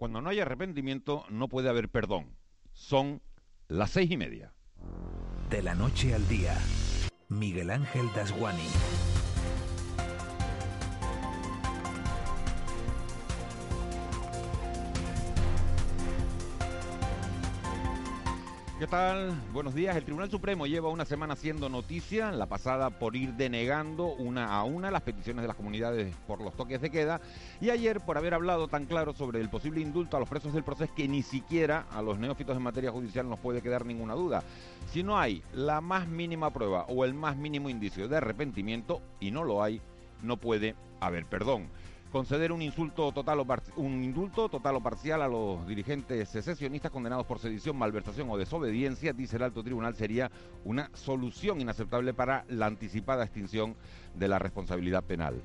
Cuando no hay arrepentimiento, no puede haber perdón. Son las seis y media. De la noche al día, Miguel Ángel Dasguani. ¿Qué tal? Buenos días. El Tribunal Supremo lleva una semana haciendo noticia, la pasada por ir denegando una a una las peticiones de las comunidades por los toques de queda y ayer por haber hablado tan claro sobre el posible indulto a los presos del proceso que ni siquiera a los neófitos en materia judicial nos puede quedar ninguna duda. Si no hay la más mínima prueba o el más mínimo indicio de arrepentimiento, y no lo hay, no puede haber perdón conceder un insulto total o un indulto total o parcial a los dirigentes secesionistas condenados por sedición, malversación o desobediencia, dice el alto tribunal, sería una solución inaceptable para la anticipada extinción de la responsabilidad penal.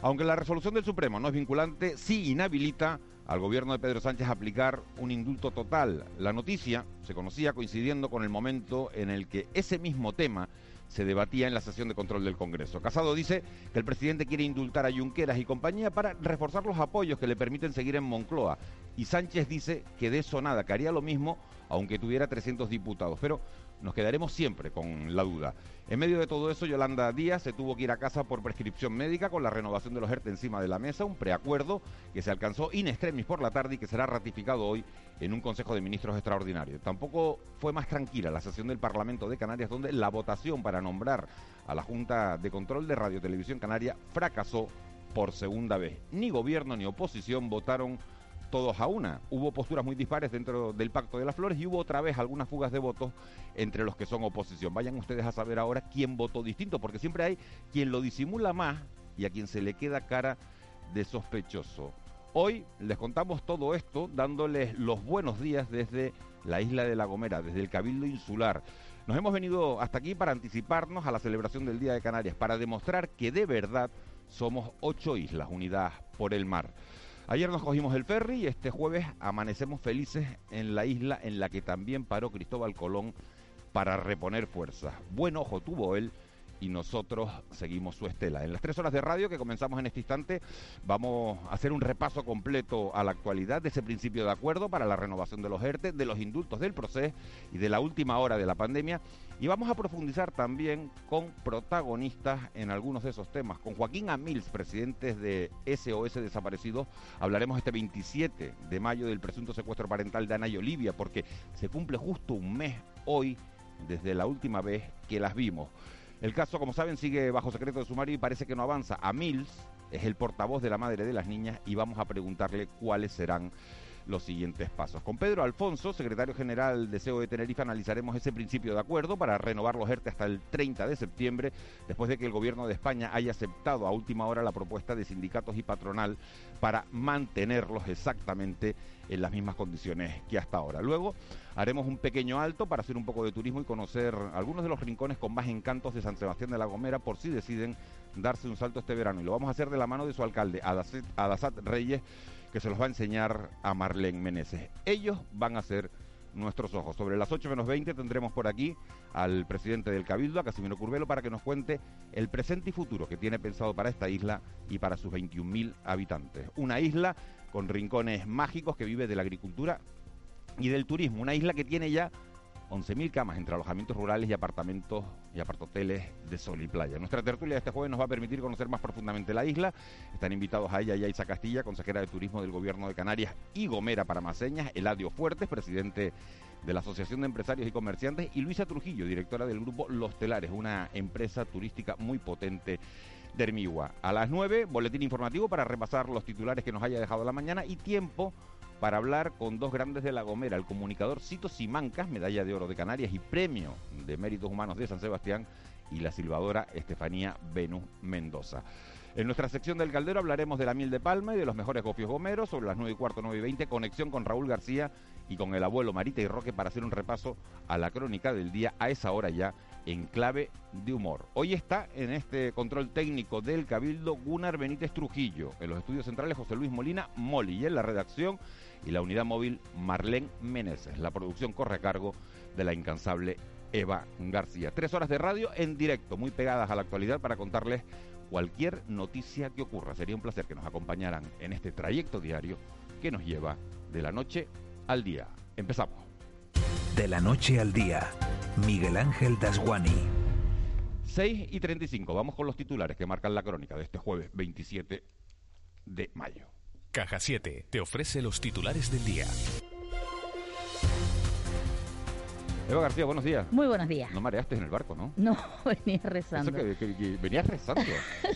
Aunque la resolución del Supremo no es vinculante, sí inhabilita al gobierno de Pedro Sánchez a aplicar un indulto total. La noticia se conocía coincidiendo con el momento en el que ese mismo tema se debatía en la sesión de control del Congreso. Casado dice que el presidente quiere indultar a Junqueras y compañía para reforzar los apoyos que le permiten seguir en Moncloa. Y Sánchez dice que de eso nada, que haría lo mismo aunque tuviera 300 diputados. Pero nos quedaremos siempre con la duda. En medio de todo eso, Yolanda Díaz se tuvo que ir a casa por prescripción médica con la renovación de los ERTE encima de la mesa, un preacuerdo que se alcanzó in extremis por la tarde y que será ratificado hoy en un Consejo de Ministros extraordinario. Tampoco fue más tranquila la sesión del Parlamento de Canarias, donde la votación para nombrar a la Junta de Control de Radio Televisión Canaria fracasó por segunda vez. Ni gobierno ni oposición votaron todos a una. Hubo posturas muy dispares dentro del Pacto de las Flores y hubo otra vez algunas fugas de votos entre los que son oposición. Vayan ustedes a saber ahora quién votó distinto, porque siempre hay quien lo disimula más y a quien se le queda cara de sospechoso. Hoy les contamos todo esto dándoles los buenos días desde la isla de La Gomera, desde el Cabildo Insular. Nos hemos venido hasta aquí para anticiparnos a la celebración del Día de Canarias, para demostrar que de verdad somos ocho islas unidas por el mar. Ayer nos cogimos el ferry y este jueves amanecemos felices en la isla en la que también paró Cristóbal Colón para reponer fuerzas. Buen ojo tuvo él y nosotros seguimos su estela. En las tres horas de radio que comenzamos en este instante vamos a hacer un repaso completo a la actualidad de ese principio de acuerdo para la renovación de los ERTE, de los indultos del proceso y de la última hora de la pandemia y vamos a profundizar también con protagonistas en algunos de esos temas. Con Joaquín Amils, presidente de SOS Desaparecidos, hablaremos este 27 de mayo del presunto secuestro parental de Ana y Olivia porque se cumple justo un mes hoy desde la última vez que las vimos. El caso, como saben, sigue bajo secreto de sumario y parece que no avanza. A Mills es el portavoz de la madre de las niñas y vamos a preguntarle cuáles serán los siguientes pasos. Con Pedro Alfonso, secretario general de CEO de Tenerife, analizaremos ese principio de acuerdo para renovar los ERTE hasta el 30 de septiembre, después de que el gobierno de España haya aceptado a última hora la propuesta de sindicatos y patronal para mantenerlos exactamente en las mismas condiciones que hasta ahora. Luego haremos un pequeño alto para hacer un poco de turismo y conocer algunos de los rincones con más encantos de San Sebastián de la Gomera por si deciden darse un salto este verano. Y lo vamos a hacer de la mano de su alcalde, Adasat Reyes, que se los va a enseñar a Marlene Meneses. Ellos van a ser nuestros ojos. Sobre las 8 menos 20 tendremos por aquí al presidente del Cabildo, a Casimiro Curvelo, para que nos cuente el presente y futuro que tiene pensado para esta isla y para sus 21.000 habitantes. Una isla con rincones mágicos que vive de la agricultura y del turismo. Una isla que tiene ya 11.000 camas entre alojamientos rurales y apartamentos y apartoteles de sol y playa. Nuestra tertulia de este jueves nos va a permitir conocer más profundamente la isla. Están invitados a ella Yaisa Castilla, consejera de Turismo del Gobierno de Canarias, y Gomera Paramaseñas, Eladio Fuertes, presidente de la Asociación de Empresarios y Comerciantes, y Luisa Trujillo, directora del grupo Los Telares, una empresa turística muy potente de Hermigua. A las 9, boletín informativo para repasar los titulares que nos haya dejado la mañana y tiempo para hablar con dos grandes de La Gomera, el comunicador Cito Simancas, medalla de oro de Canarias y premio de méritos humanos de San Sebastián, y la silbadora Estefanía Venus Mendoza. En nuestra sección del Caldero hablaremos de la miel de palma y de los mejores gofios gomeros. Sobre las 9 y cuarto, 9 y 20, conexión con Raúl García y con el abuelo Marita y Roque para hacer un repaso a la crónica del día a esa hora ya en clave de humor. Hoy está en este control técnico del Cabildo Gunnar Benítez Trujillo, en los estudios centrales José Luis Molina Moli y en la redacción y la unidad móvil Marlene Meneses. La producción corre a cargo de la incansable Eva García. Tres horas de radio en directo, muy pegadas a la actualidad para contarles cualquier noticia que ocurra. Sería un placer que nos acompañaran en este trayecto diario que nos lleva de la noche al día. Empezamos. De la noche al día, Miguel Ángel Dasguani. 6 y 35. Vamos con los titulares que marcan la crónica de este jueves 27 de mayo. Caja 7 te ofrece los titulares del día. Eva García, buenos días. Muy buenos días. No mareaste en el barco, ¿no? No, venía rezando. Eso que, que- que venías rezando.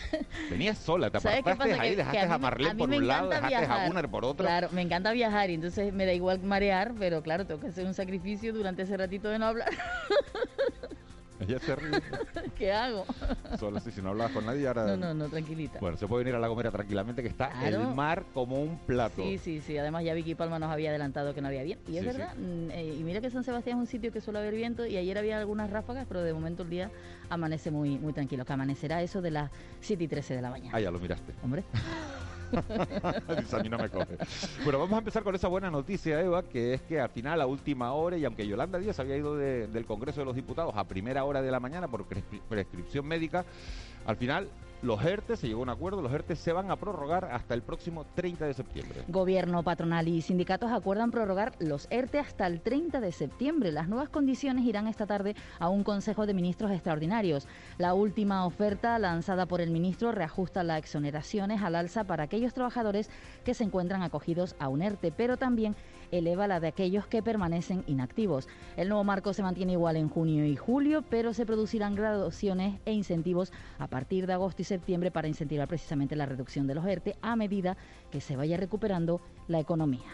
venías sola, te ¿Sabes qué apartaste pasa? ahí, dejaste que a mí a Marlene a por un lado, dejaste a. Gunnar por otro. Claro, me encanta viajar y entonces me da igual marear, pero claro, tengo que hacer un sacrificio durante ese ratito de no hablar. Ella se ríe. ¿Qué hago? Solo si, si no hablabas con nadie, ahora... No, no, no, tranquilita. Bueno, se puede venir a La Gomera tranquilamente, que está Claro. el mar como un plato. Sí, sí, sí. Además ya Vicky Palma nos había adelantado que no había viento. Y es Sí, verdad. mm, eh, y mira que San Sebastián es un sitio que suele haber viento y ayer había algunas ráfagas, pero de momento el día amanece muy, muy tranquilo. Que amanecerá eso de las 7 y 13 de la mañana. Ah, ya lo miraste. Hombre. Dice, no me coge. Bueno, vamos a empezar con esa buena noticia, Eva, que es que al final, a última hora, y aunque Yolanda Díaz había ido de- del Congreso de los Diputados a primera hora de la mañana por prescri- prescripción médica, al final los ERTE, se llegó a un acuerdo, los ERTE se van a prorrogar hasta el próximo 30 de septiembre. Gobierno, patronal y sindicatos acuerdan prorrogar los ERTE hasta el 30 de septiembre. Las nuevas condiciones irán esta tarde a un Consejo de Ministros extraordinarios. La última oferta lanzada por el ministro reajusta las exoneraciones al alza para aquellos trabajadores que se encuentran acogidos a un ERTE, pero también eleva la de aquellos que permanecen inactivos. El nuevo marco se mantiene igual en junio y julio, pero se producirán graduaciones e incentivos a partir de agosto y septiembre para incentivar precisamente la reducción de los ERTE a medida que se vaya recuperando la economía.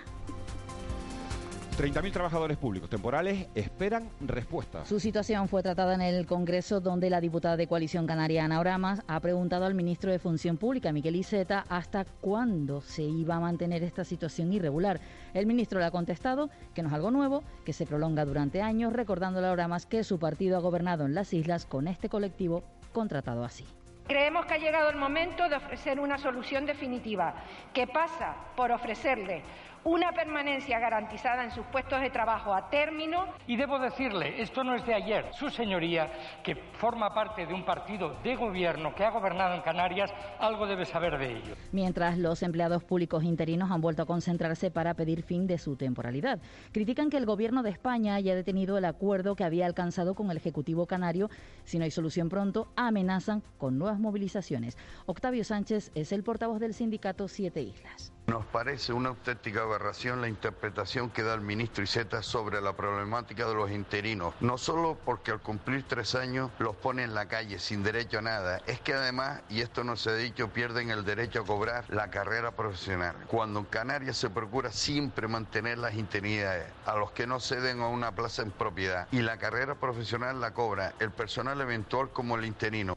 30.000 trabajadores públicos temporales esperan respuestas. Su situación fue tratada en el Congreso, donde la diputada de Coalición Canaria, Ana Oramas, ha preguntado al ministro de Función Pública, Miquel Iceta, hasta cuándo se iba a mantener esta situación irregular. El ministro le ha contestado que no es algo nuevo, que se prolonga durante años, recordando a Oramas que su partido ha gobernado en las islas con este colectivo contratado así. Creemos que ha llegado el momento de ofrecer una solución definitiva que pasa por ofrecerle una permanencia garantizada en sus puestos de trabajo a término Y debo decirle, esto no es de ayer, su señoría, que forma parte de un partido de gobierno que ha gobernado en Canarias, algo debe saber de ello. Mientras los empleados públicos interinos han vuelto a concentrarse para pedir fin de su temporalidad. Critican que el gobierno de España haya detenido el acuerdo que había alcanzado con el Ejecutivo Canario. Si no hay solución pronto, amenazan con nuevas movilizaciones. Octavio Sánchez es el portavoz del sindicato Siete Islas. Nos parece una auténtica aberración la interpretación que da el ministro Iceta sobre la problemática de los interinos. No solo porque al cumplir tres años los pone en la calle sin derecho a nada, es que además, y esto no se ha dicho, pierden el derecho a cobrar la carrera profesional. Cuando en Canarias se procura siempre mantener las interinidades a los que no ceden a una plaza en propiedad y la carrera profesional la cobra el personal eventual como el interino.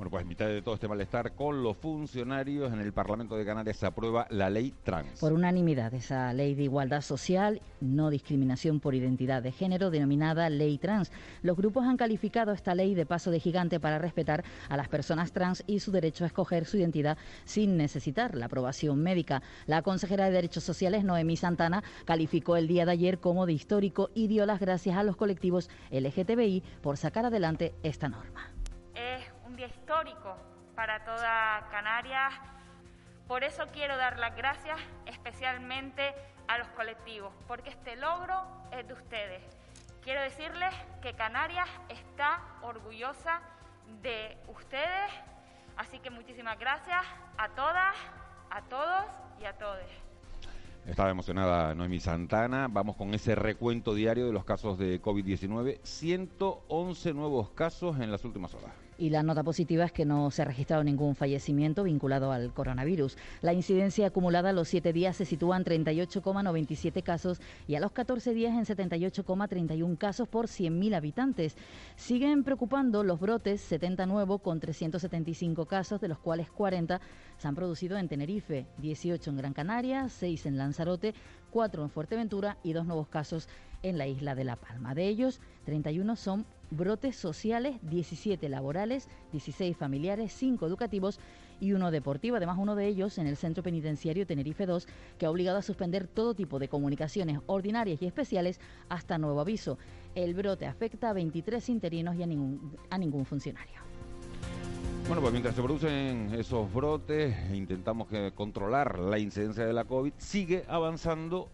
Bueno, pues en mitad de todo este malestar con los funcionarios, en el Parlamento de Canarias se aprueba la ley trans. Por unanimidad, esa ley de igualdad social, no discriminación por identidad de género, denominada ley trans. Los grupos han calificado esta ley de paso de gigante para respetar a las personas trans y su derecho a escoger su identidad sin necesitar la aprobación médica. La consejera de Derechos Sociales, Noemí Santana, calificó el día de ayer como de histórico y dio las gracias a los colectivos LGTBI por sacar adelante esta norma. Día histórico para toda Canarias. Por eso quiero dar las gracias especialmente a los colectivos, porque este logro es de ustedes. Quiero decirles que Canarias está orgullosa de ustedes, así que muchísimas gracias a todas, a todos y a todos. Estaba emocionada Noemi Santana. Vamos con ese recuento diario de los casos de COVID-19. 111 nuevos casos en las últimas horas. Y la nota positiva es que no se ha registrado ningún fallecimiento vinculado al coronavirus. La incidencia acumulada a los siete días se sitúa en 38,97 casos y a los 14 días en 78,31 casos por 100.000 habitantes. Siguen preocupando los brotes, 70 nuevos con 375 casos, de los cuales 40 se han producido en Tenerife, 18 en Gran Canaria, 6 en Lanzarote, 4 en Fuerteventura y dos nuevos casos en la isla de La Palma. De ellos, 31 son brotes sociales, 17 laborales, 16 familiares, 5 educativos y uno deportivo. Además, uno de ellos en el Centro Penitenciario Tenerife 2, que ha obligado a suspender todo tipo de comunicaciones ordinarias y especiales hasta nuevo aviso. El brote afecta a 23 interinos y a ningún, a ningún funcionario. Bueno, pues mientras se producen esos brotes, intentamos controlar la incidencia de la COVID, sigue avanzando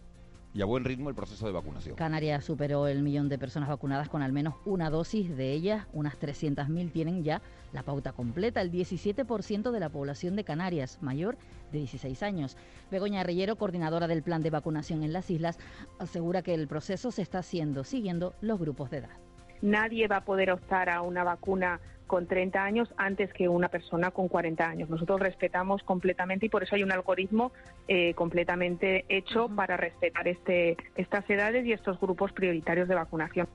y a buen ritmo el proceso de vacunación. Canarias superó el millón de personas vacunadas con al menos una dosis de ellas. Unas 300.000 tienen ya la pauta completa. El 17% de la población de Canarias, mayor de 16 años. Begoña Reyero, coordinadora del plan de vacunación en las islas, asegura que el proceso se está haciendo siguiendo los grupos de edad. Nadie va a poder optar a una vacuna con 30 años antes que una persona con 40 años. Nosotros respetamos completamente y por eso hay un algoritmo eh, completamente hecho para respetar este, estas edades y estos grupos prioritarios de vacunación.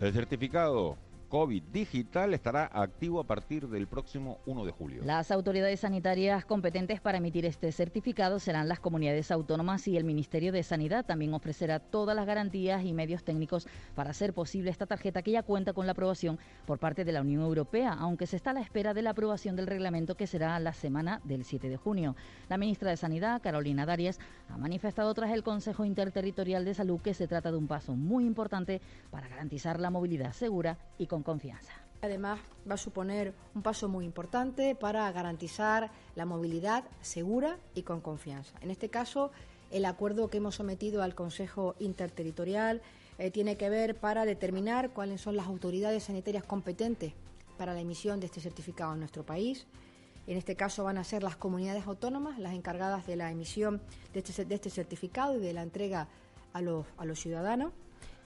El certificado COVID digital estará activo a partir del próximo 1 de julio. Las autoridades sanitarias competentes para emitir este certificado serán las comunidades autónomas y el Ministerio de Sanidad. También ofrecerá todas las garantías y medios técnicos para hacer posible esta tarjeta que ya cuenta con la aprobación por parte de la Unión Europea, aunque se está a la espera de la aprobación del reglamento que será la semana del 7 de junio. La ministra de Sanidad, Carolina Darias, ha manifestado tras el Consejo Interterritorial de Salud que se trata de un paso muy importante para garantizar la movilidad segura y con confianza. Además, va a suponer un paso muy importante para garantizar la movilidad segura y con confianza. En este caso, el acuerdo que hemos sometido al Consejo Interterritorial eh, tiene que ver para determinar cuáles son las autoridades sanitarias competentes para la emisión de este certificado en nuestro país. En este caso van a ser las comunidades autónomas las encargadas de la emisión de este, este certificado y de la entrega a los, a los ciudadanos.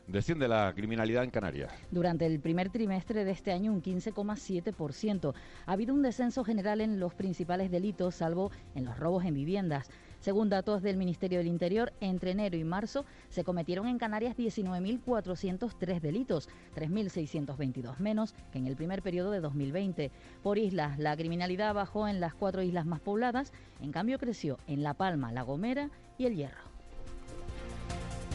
Desciende la criminalidad en Canarias. Durante el primer trimestre de este año, un 15,7%. Ha habido un descenso general en los principales delitos, salvo en los robos en viviendas. Según datos del Ministerio del Interior, entre enero y marzo se cometieron en Canarias 19.403 delitos, 3.622 menos que en el primer periodo de 2020. Por islas, la criminalidad bajó en las cuatro islas más pobladas, en cambio creció en La Palma, La Gomera y El Hierro.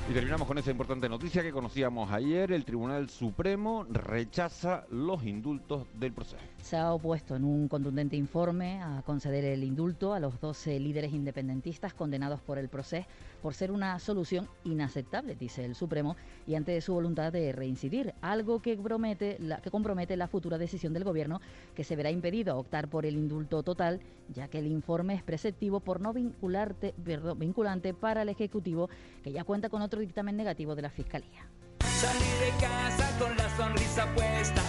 Y terminamos con esa importante noticia que conocíamos ayer. El Tribunal Supremo rechaza los indultos del proceso. Se ha opuesto en un contundente informe a conceder el indulto a los 12 líderes independentistas condenados por el proceso por ser una solución inaceptable, dice el Supremo, y ante su voluntad de reincidir, algo que, promete, que compromete la futura decisión del Gobierno, que se verá impedido optar por el indulto total, ya que el informe es preceptivo por no vinculante para el Ejecutivo, que ya cuenta con otro dictamen negativo de la Fiscalía. de casa con la sonrisa puesta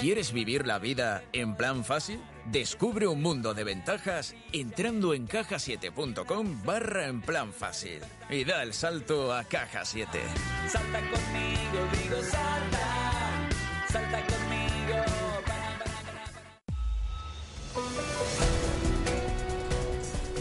¿Quieres vivir la vida en plan fácil? Descubre un mundo de ventajas entrando en cajasiete.com barra en plan fácil y da el salto a Caja 7. Salta conmigo, digo salta, salta conmigo.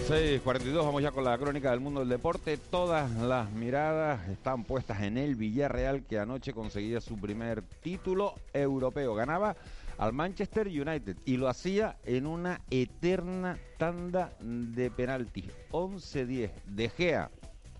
6.42, vamos ya con la crónica del mundo del deporte. Todas las miradas están puestas en el Villarreal que anoche conseguía su primer título europeo. Ganaba al Manchester United y lo hacía en una eterna tanda de penaltis. 11-10 de Gea.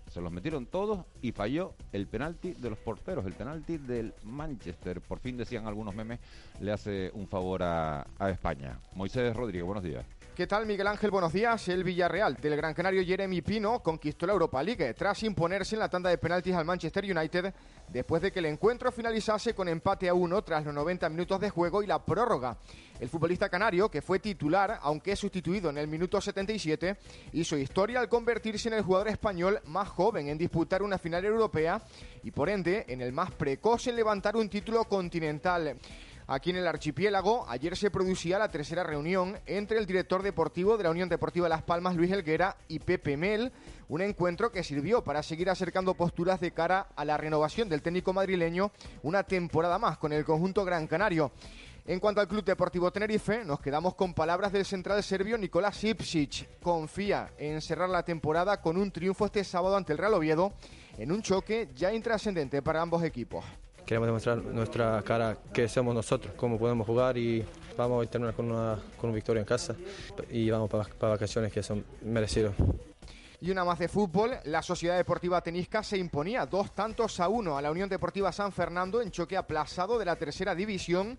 Se los metieron todos y falló el penalti de los porteros, el penalti del Manchester. Por fin decían algunos memes, le hace un favor a, a España. Moisés Rodríguez, buenos días. ¿Qué tal, Miguel Ángel? Buenos días. El Villarreal del Gran Canario Jeremy Pino conquistó la Europa League tras imponerse en la tanda de penaltis al Manchester United después de que el encuentro finalizase con empate a uno tras los 90 minutos de juego y la prórroga. El futbolista canario, que fue titular, aunque sustituido en el minuto 77, hizo historia al convertirse en el jugador español más joven en disputar una final europea y por ende en el más precoz en levantar un título continental. Aquí en el archipiélago, ayer se producía la tercera reunión entre el director deportivo de la Unión Deportiva Las Palmas, Luis Helguera, y Pepe Mel, un encuentro que sirvió para seguir acercando posturas de cara a la renovación del técnico madrileño una temporada más con el conjunto Gran Canario. En cuanto al Club Deportivo Tenerife, nos quedamos con palabras del central serbio Nicolás Ipsic. Confía en cerrar la temporada con un triunfo este sábado ante el Real Oviedo en un choque ya intrascendente para ambos equipos. Queremos demostrar nuestra cara que somos nosotros, cómo podemos jugar y vamos a terminar con una, con una victoria en casa y vamos para, para vacaciones que son merecidos. Y una más de fútbol, la Sociedad Deportiva Tenisca se imponía dos tantos a uno a la Unión Deportiva San Fernando en choque aplazado de la tercera división.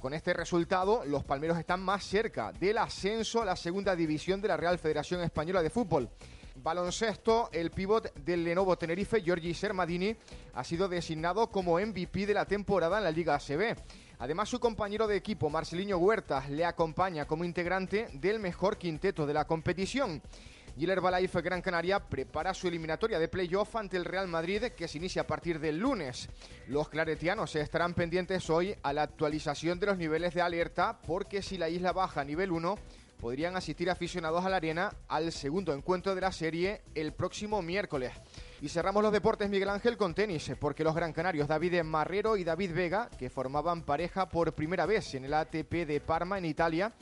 Con este resultado, los palmeros están más cerca del ascenso a la segunda división de la Real Federación Española de Fútbol. Baloncesto, el pívot del Lenovo Tenerife, Giorgi Sermadini, ha sido designado como MVP de la temporada en la Liga ACB. Además, su compañero de equipo, Marcelinho Huertas, le acompaña como integrante del mejor quinteto de la competición. Y el Herbalife Gran Canaria prepara su eliminatoria de playoff ante el Real Madrid que se inicia a partir del lunes. Los claretianos estarán pendientes hoy a la actualización de los niveles de alerta porque si la isla baja a nivel 1 podrían asistir aficionados a la arena al segundo encuentro de la serie el próximo miércoles. Y cerramos los deportes Miguel Ángel con tenis, porque los gran canarios David Marrero y David Vega, que formaban pareja por primera vez en el ATP de Parma en Italia,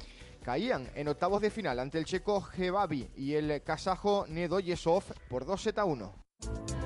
caían en octavos de final ante el checo Gebabi y el kazajo Nedoyesov por 2 z 1.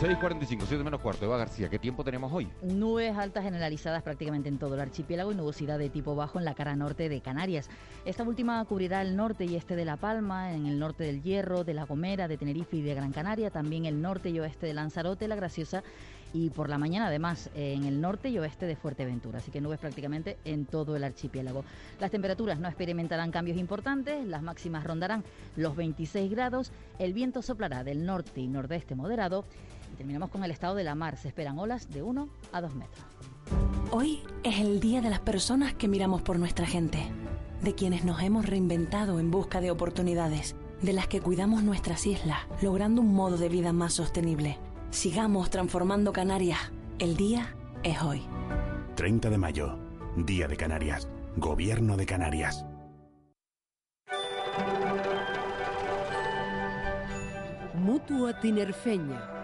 6.45, 7 menos cuarto. Eva García, ¿qué tiempo tenemos hoy? Nubes altas generalizadas prácticamente en todo el archipiélago y nubosidad de tipo bajo en la cara norte de Canarias. Esta última cubrirá el norte y este de La Palma, en el norte del Hierro, de La Gomera, de Tenerife y de Gran Canaria, también el norte y oeste de Lanzarote, La Graciosa y por la mañana además en el norte y oeste de Fuerteventura, así que nubes prácticamente en todo el archipiélago. Las temperaturas no experimentarán cambios importantes, las máximas rondarán los 26 grados, el viento soplará del norte y nordeste moderado y terminamos con el estado de la mar, se esperan olas de 1 a 2 metros. Hoy es el día de las personas que miramos por nuestra gente, de quienes nos hemos reinventado en busca de oportunidades, de las que cuidamos nuestras islas, logrando un modo de vida más sostenible. Sigamos transformando Canarias. El día es hoy. 30 de mayo, Día de Canarias. Gobierno de Canarias. Mutua Tinerfeña.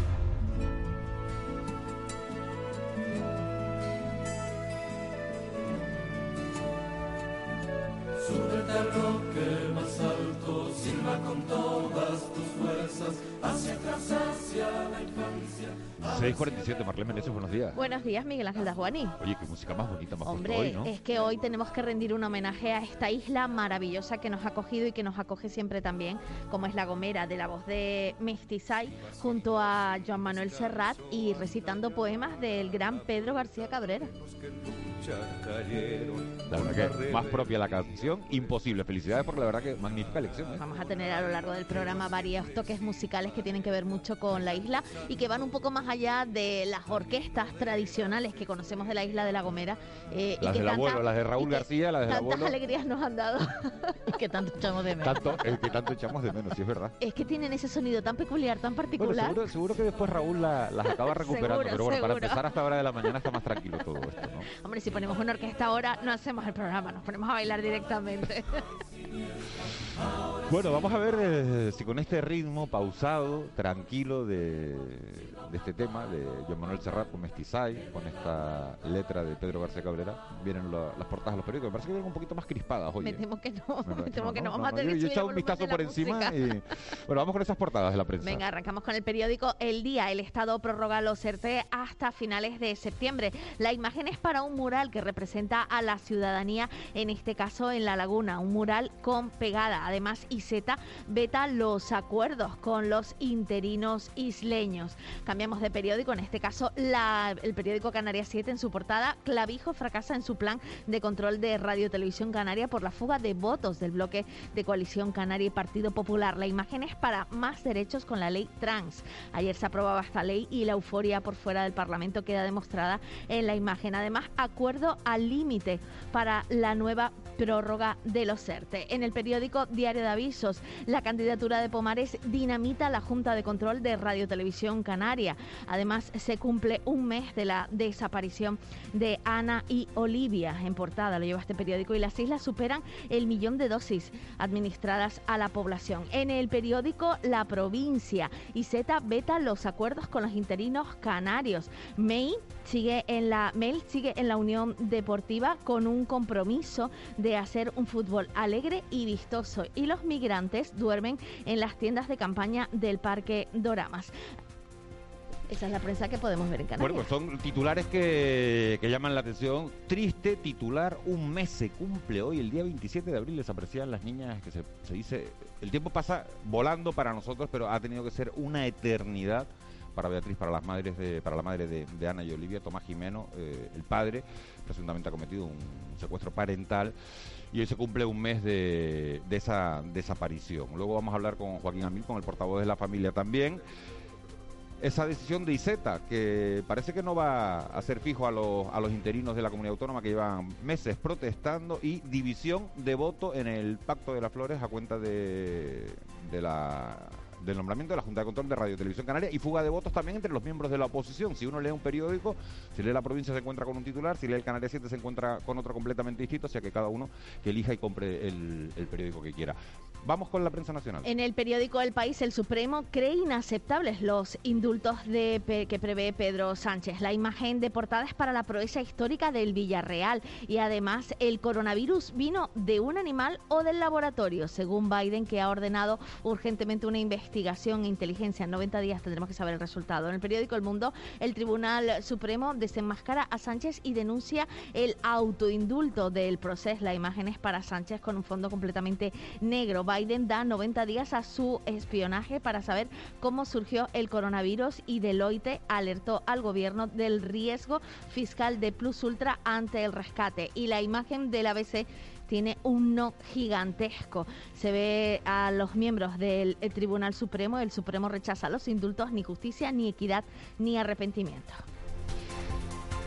Súbete al 6.47, Marlene Menezes, buenos días. Buenos días, Miguel Ángel Dasguani. Oye, qué música más bonita, más Hombre, hoy, ¿no? es que hoy tenemos que rendir un homenaje a esta isla maravillosa que nos ha acogido y que nos acoge siempre también, como es La Gomera, de la voz de Mestizay, junto a Joan Manuel Serrat y recitando poemas del gran Pedro García Cabrera. La verdad que más propia la canción, imposible. Felicidades porque la verdad que magnífica elección. ¿eh? Vamos a tener a lo largo del programa varios toques musicales que tienen que ver mucho con la isla y que van un poco más allá de las orquestas tradicionales que conocemos de la isla de La Gomera. eh, y Las que del abuelo, las de Raúl y García, las del Tantas abuelo. alegrías nos han dado y que tanto echamos de menos. Tanto, el que tanto echamos de menos, sí es verdad. Es que tienen ese sonido tan peculiar, tan Bueno, particular. seguro, seguro que después Raúl la- las acaba recuperando, Seguro, pero bueno, para empezar hasta hora de la mañana está más tranquilo todo esto, ¿no? Hombre, si ponemos una orquesta ahora, no hacemos el programa, nos ponemos a bailar directamente. Bueno, vamos a ver eh, si con este ritmo pausado, tranquilo de, de este tema de Joan Manuel Serrat con Mestizay, con esta letra de Pedro García Cabrera, vienen la- las portadas de los periódicos. Me parece que vienen un poquito más crispadas hoy. me ¿eh? temo que no, Me temo que no. no, Vamos a no, tener yo- que yo he echado un vistazo por encima música. y bueno, vamos con esas portadas de la prensa. Venga, arrancamos con el periódico El Día. El Estado prorroga los ERTE hasta finales de septiembre. La imagen es para un mural que representa a la ciudadanía, en este caso en La Laguna. Un mural con pegada, además Z veta los acuerdos con los interinos isleños. De periódico, en este caso la, el periódico Canarias 7 en su portada, Clavijo fracasa en su plan de control de Radio Televisión Canaria por la fuga de votos del bloque de coalición Canaria y Partido Popular. La imagen es para más derechos con la ley trans. Ayer se aprobaba esta ley y la euforia por fuera del Parlamento queda demostrada en la imagen. Además, acuerdo al límite para la nueva prórroga de los ERTE. En el periódico Diario de Avisos, la candidatura de Pomares dinamita la Junta de Control de Radio Televisión Canaria. Además, se cumple un mes de la desaparición de Ana y Olivia. En portada lo lleva este periódico y las islas superan el millón de dosis administradas a la población. En el periódico La Provincia, Z veta los acuerdos con los interinos canarios. May sigue en la Mel sigue en la Unión Deportiva con un compromiso de hacer un fútbol alegre y vistoso y los migrantes duermen en las tiendas de campaña del Parque Doramas. Esa es la prensa que podemos ver en Canarias. Bueno, pues son titulares que, que, llaman la atención. Triste titular, un mes se cumple hoy, el día 27 de abril desaparecían las niñas, que se, se dice, el tiempo pasa volando para nosotros, pero ha tenido que ser una eternidad para Beatriz, para las madres de, para la madre de, Ana y Olivia, Tomás Jimeno, eh, el padre, presuntamente ha cometido un secuestro parental y hoy se cumple un mes de, esa desaparición. Luego vamos a hablar con Joaquín Amil, con el portavoz de la familia también esa decisión de ISETA, que parece que no va a hacer fijo a los, a los interinos de la comunidad autónoma que llevan meses protestando y división de voto en el Pacto de las Flores a cuenta de, de la del nombramiento de la Junta de Control de Radio y Televisión Canaria y fuga de votos también entre los miembros de la oposición. Si uno lee un periódico, si lee la provincia se encuentra con un titular, si lee el Canarias 7 se encuentra con otro completamente distinto, o sea que cada uno que elija y compre el, periódico que quiera. Vamos con la prensa nacional. En el periódico El País, el Supremo cree inaceptables los indultos que prevé Pedro Sánchez. La imagen de portada es para la proeza histórica del Villarreal y además el coronavirus vino de un animal o del laboratorio, según Biden, que ha ordenado urgentemente una investigación e inteligencia. En 90 días tendremos que saber el resultado. En el periódico El Mundo, el Tribunal Supremo desenmascara a Sánchez y denuncia el autoindulto del proceso. La imagen es para Sánchez con un fondo completamente negro. Biden da 90 días a su espionaje para saber cómo surgió el coronavirus y Deloitte alertó al gobierno del riesgo fiscal de Plus Ultra ante el rescate. Y la imagen del ABC tiene un no gigantesco. Se ve a los miembros del Tribunal Supremo, el Supremo rechaza los indultos, ni justicia, ni equidad, ni arrepentimiento.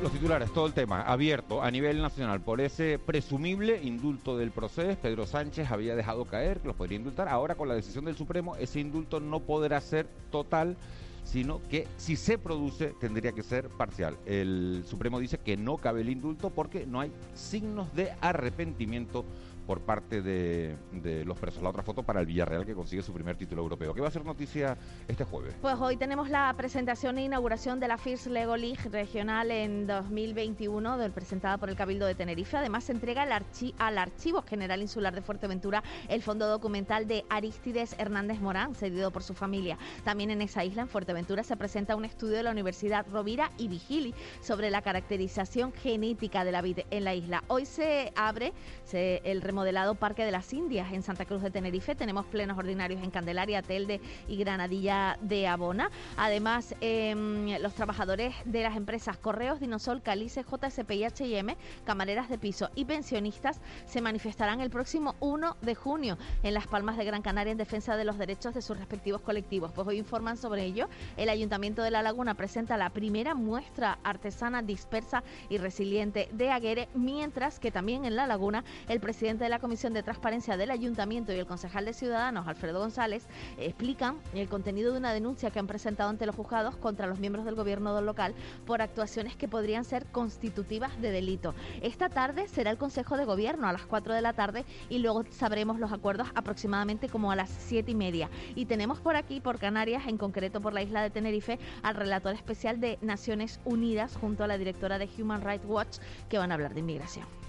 Los titulares, todo el tema abierto a nivel nacional por ese presumible indulto del proceso. Pedro Sánchez había dejado caer que los podría indultar. Ahora con la decisión del Supremo ese indulto no podrá ser total sino que si se produce tendría que ser parcial. El Supremo dice que no cabe el indulto porque no hay signos de arrepentimiento por parte de, los presos. La otra foto para el Villarreal que consigue su primer título europeo. ¿Qué va a ser noticia este jueves? Pues hoy tenemos la presentación e inauguración de la First Lego League regional en 2021, del, presentada por el Cabildo de Tenerife. Además, se entrega al Archivo General Insular de Fuerteventura el fondo documental de Aristides Hernández Morán, cedido por su familia. También en esa isla, en Fuerteventura, se presenta un estudio de la Universidad Rovira y Vigili sobre la caracterización genética de la vida en la isla. Hoy se abre se, el modelado Parque de las Indias en Santa Cruz de Tenerife. Tenemos plenos ordinarios en Candelaria, Telde y Granadilla de Abona. Además, em, los trabajadores de las empresas Correos, Dinosol, Calice, JSP y H&M, camareras de piso y pensionistas se manifestarán el próximo 1 de junio en Las Palmas de Gran Canaria en defensa de los derechos de sus respectivos colectivos. Pues hoy informan sobre ello. El Ayuntamiento de La Laguna presenta la primera muestra artesana dispersa y resiliente de Aguere, mientras que también en La Laguna el presidente de la Comisión de Transparencia del Ayuntamiento y el concejal de Ciudadanos, Alfredo González, explican el contenido de una denuncia que han presentado ante los juzgados contra los miembros del gobierno local por actuaciones que podrían ser constitutivas de delito. Esta tarde será el Consejo de Gobierno a las 4 de la tarde y luego sabremos los acuerdos aproximadamente como a las 7 y media. Y tenemos por aquí, por Canarias, en concreto por la isla de Tenerife, al relator especial de Naciones Unidas junto a la directora de Human Rights Watch que van a hablar de inmigración.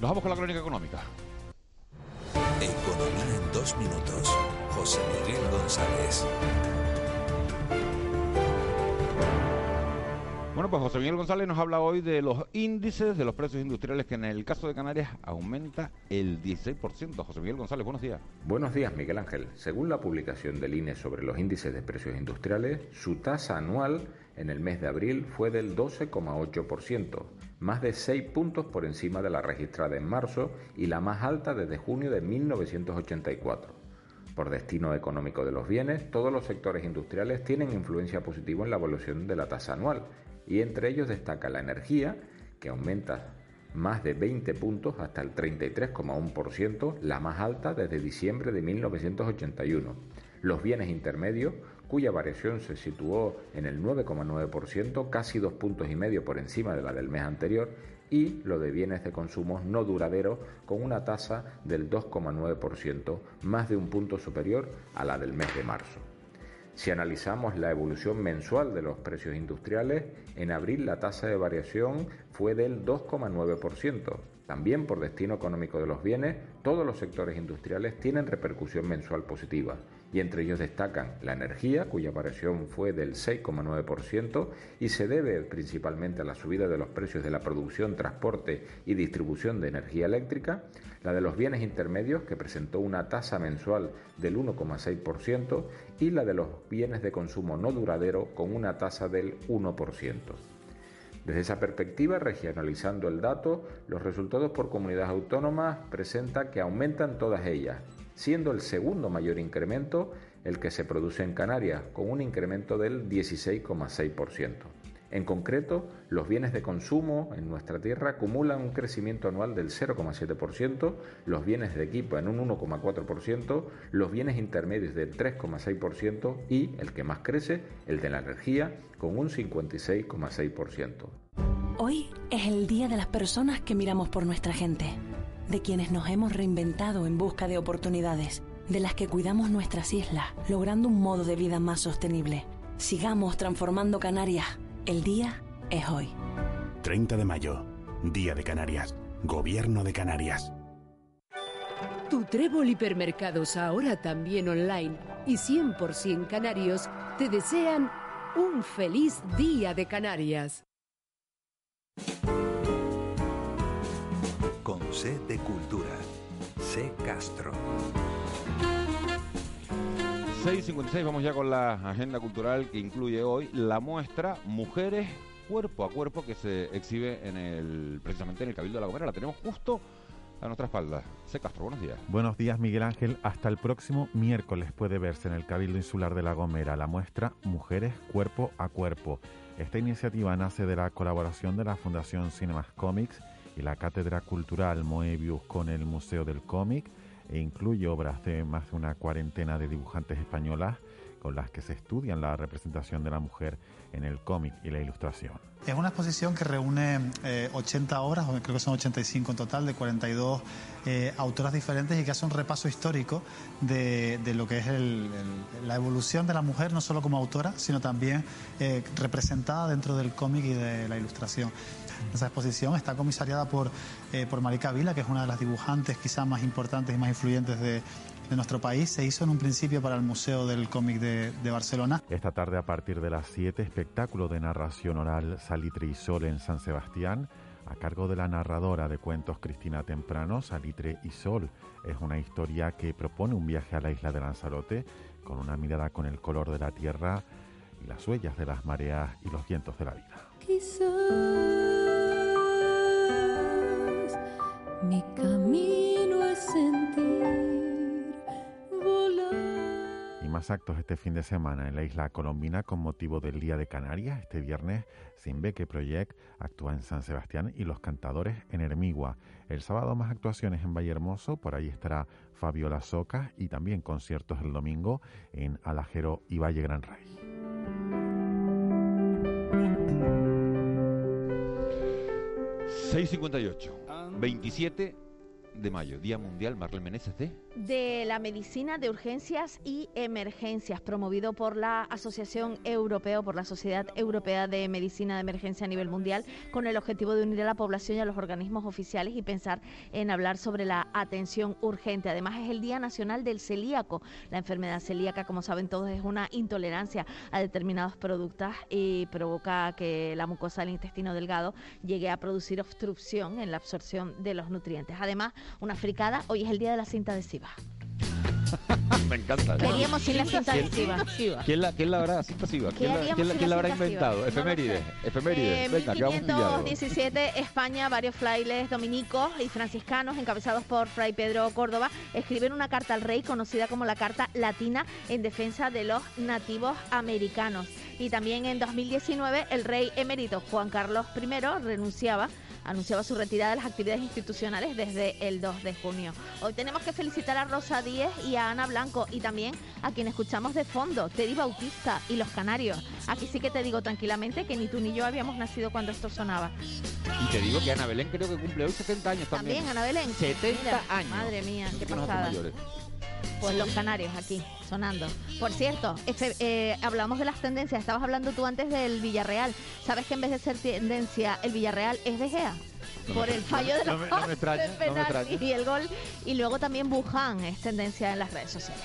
Nos vamos con la crónica económica. Economía en dos minutos. José Miguel González. Bueno, pues José Miguel González nos habla hoy de los índices de los precios industriales que en el caso de Canarias aumenta el 16%. José Miguel González, buenos días. Buenos días, Miguel Ángel. Según la publicación del INE sobre los índices de precios industriales, su tasa anual en el mes de abril fue del 12,8%, más de 6 puntos por encima de la registrada en marzo y la más alta desde junio de 1984. Por destino económico de los bienes, todos los sectores industriales tienen influencia positiva en la evolución de la tasa anual, y entre ellos destaca la energía, que aumenta más de 20 puntos hasta el 33,1%, la más alta desde diciembre de 1981. Los bienes intermedios, cuya variación se situó en el 9,9%, casi dos puntos y medio por encima de la del mes anterior, y lo de bienes de consumo no duradero con una tasa del 2,9%, más de un punto superior a la del mes de marzo. Si analizamos la evolución mensual de los precios industriales, en abril la tasa de variación fue del 2,9%. También por destino económico de los bienes, todos los sectores industriales tienen repercusión mensual positiva y entre ellos destacan la energía, cuya variación fue del 6,9% y se debe principalmente a la subida de los precios de la producción, transporte y distribución de energía eléctrica, la de los bienes intermedios, que presentó una tasa mensual del 1,6%, y la de los bienes de consumo no duradero, con una tasa del 1%. Desde esa perspectiva, regionalizando el dato, los resultados por comunidades autónomas presentan que aumentan todas ellas, siendo el segundo mayor incremento el que se produce en Canarias, con un incremento del 16,6%. En concreto, los bienes de consumo en nuestra tierra acumulan un crecimiento anual del 0,7%, los bienes de equipo en un 1,4%, los bienes intermedios del 3,6% y, el que más crece, el de la energía, con un 56,6%. Hoy es el día de las personas que miramos por nuestra gente, de quienes nos hemos reinventado en busca de oportunidades, de las que cuidamos nuestras islas, logrando un modo de vida más sostenible. Sigamos transformando Canarias. El día es hoy. 30 de mayo, Día de Canarias. Gobierno de Canarias. Tu Trébol Hipermercados ahora también online y 100% canarios te desean un feliz Día de Canarias. Con C de Cultura. C Castro. 6.56, vamos ya con la agenda cultural que incluye hoy la muestra Mujeres Cuerpo a Cuerpo que se exhibe en el, precisamente en el Cabildo de la Gomera. La tenemos justo a nuestra espalda. C. Castro, buenos días. Buenos días, Miguel Ángel. Hasta el próximo miércoles puede verse en el Cabildo Insular de La Gomera la muestra Mujeres Cuerpo a Cuerpo. Esta iniciativa nace de la colaboración de la Fundación Cinemas Comics la Cátedra Cultural Moebius con el Museo del Cómic e incluye obras de más de una cuarentena de dibujantes españolas con las que se estudian la representación de la mujer en el cómic y la ilustración. Es una exposición que reúne eh, 80 obras, o creo que son 85 en total, de 42 eh, autoras diferentes y que hace un repaso histórico de, lo que es el- la evolución de la mujer, no solo como autora, sino también eh, representada dentro del cómic y de la ilustración. Esa exposición está comisariada por, eh, por Vila, que es una de las dibujantes quizás más importantes y más influyentes de, de nuestro país. Se hizo en un principio para el Museo del Cómic de, de Barcelona. Esta tarde a partir de las 7, espectáculo de narración oral Salitre y Sol en San Sebastián, a cargo de la narradora de cuentos Cristina Temprano, Salitre y Sol. Es una historia que propone un viaje a la isla de Lanzarote con una mirada con el color de la tierra y las huellas de las mareas y los vientos de la vida. Quizás mi camino es sentir volar. Más actos este fin de semana en la isla colombina con motivo del Día de Canarias. Este viernes, Simbeque Project actúa en San Sebastián y los cantadores en Hermigua. El sábado más actuaciones en Vallehermoso, por ahí estará Fabiola Soca y también conciertos el domingo en Alajero y Valle Gran Rey. 6.58, 27 de mayo, Día Mundial Marlene Meneses de... de la medicina de urgencias y emergencias, promovido por la Asociación Europea, por la Sociedad Europea de Medicina de Emergencia a nivel mundial, con el objetivo de unir a la población y a los organismos oficiales y pensar en hablar sobre la atención urgente. Además, es el Día Nacional del Celíaco. La enfermedad celíaca, como saben todos, es una intolerancia a determinados productos y provoca que la mucosa del intestino delgado llegue a producir obstrucción en la absorción de los nutrientes. Además, una fricada, hoy es el Día de la cinta adhesiva. Me encanta. Queríamos ir la cinta adhesiva. ¿Quién la, quién la habrá cinta adhesiva? ¿Quién, la, haríamos quién la- sin quién la habrá inventado? adhesiva? No lo Efeméride, efeméride. En Venga, que vamos a pillarlo. 1517, España, varios frailes dominicos y franciscanos, encabezados por Fray Pedro Córdoba, escriben una carta al rey conocida como la Carta Latina en defensa de los nativos americanos. Y también en 2019, el rey emérito Juan Carlos I renunciaba anunciaba su retirada de las actividades institucionales desde el 2 de junio. Hoy tenemos que felicitar a Rosa Díez y a Ana Blanco y también a quien escuchamos de fondo, Teddy Bautista y los Canarios. Aquí sí que te digo tranquilamente que ni tú ni yo habíamos nacido cuando esto sonaba. Y te digo que Ana Belén creo que cumple hoy 70 años también. También, Ana Belén. 70 Mira, años. Madre mía, qué pasada. Pues los canarios aquí, sonando. Por cierto, eh, hablamos de las tendencias. Estabas hablando tú antes del Villarreal. ¿Sabes que en vez de ser tendencia, el Villarreal es de Gea? No Por me- el fallo de no los no me goles extraña, de no me penalti extraña. y el gol. Y luego también Buján es tendencia en las redes sociales.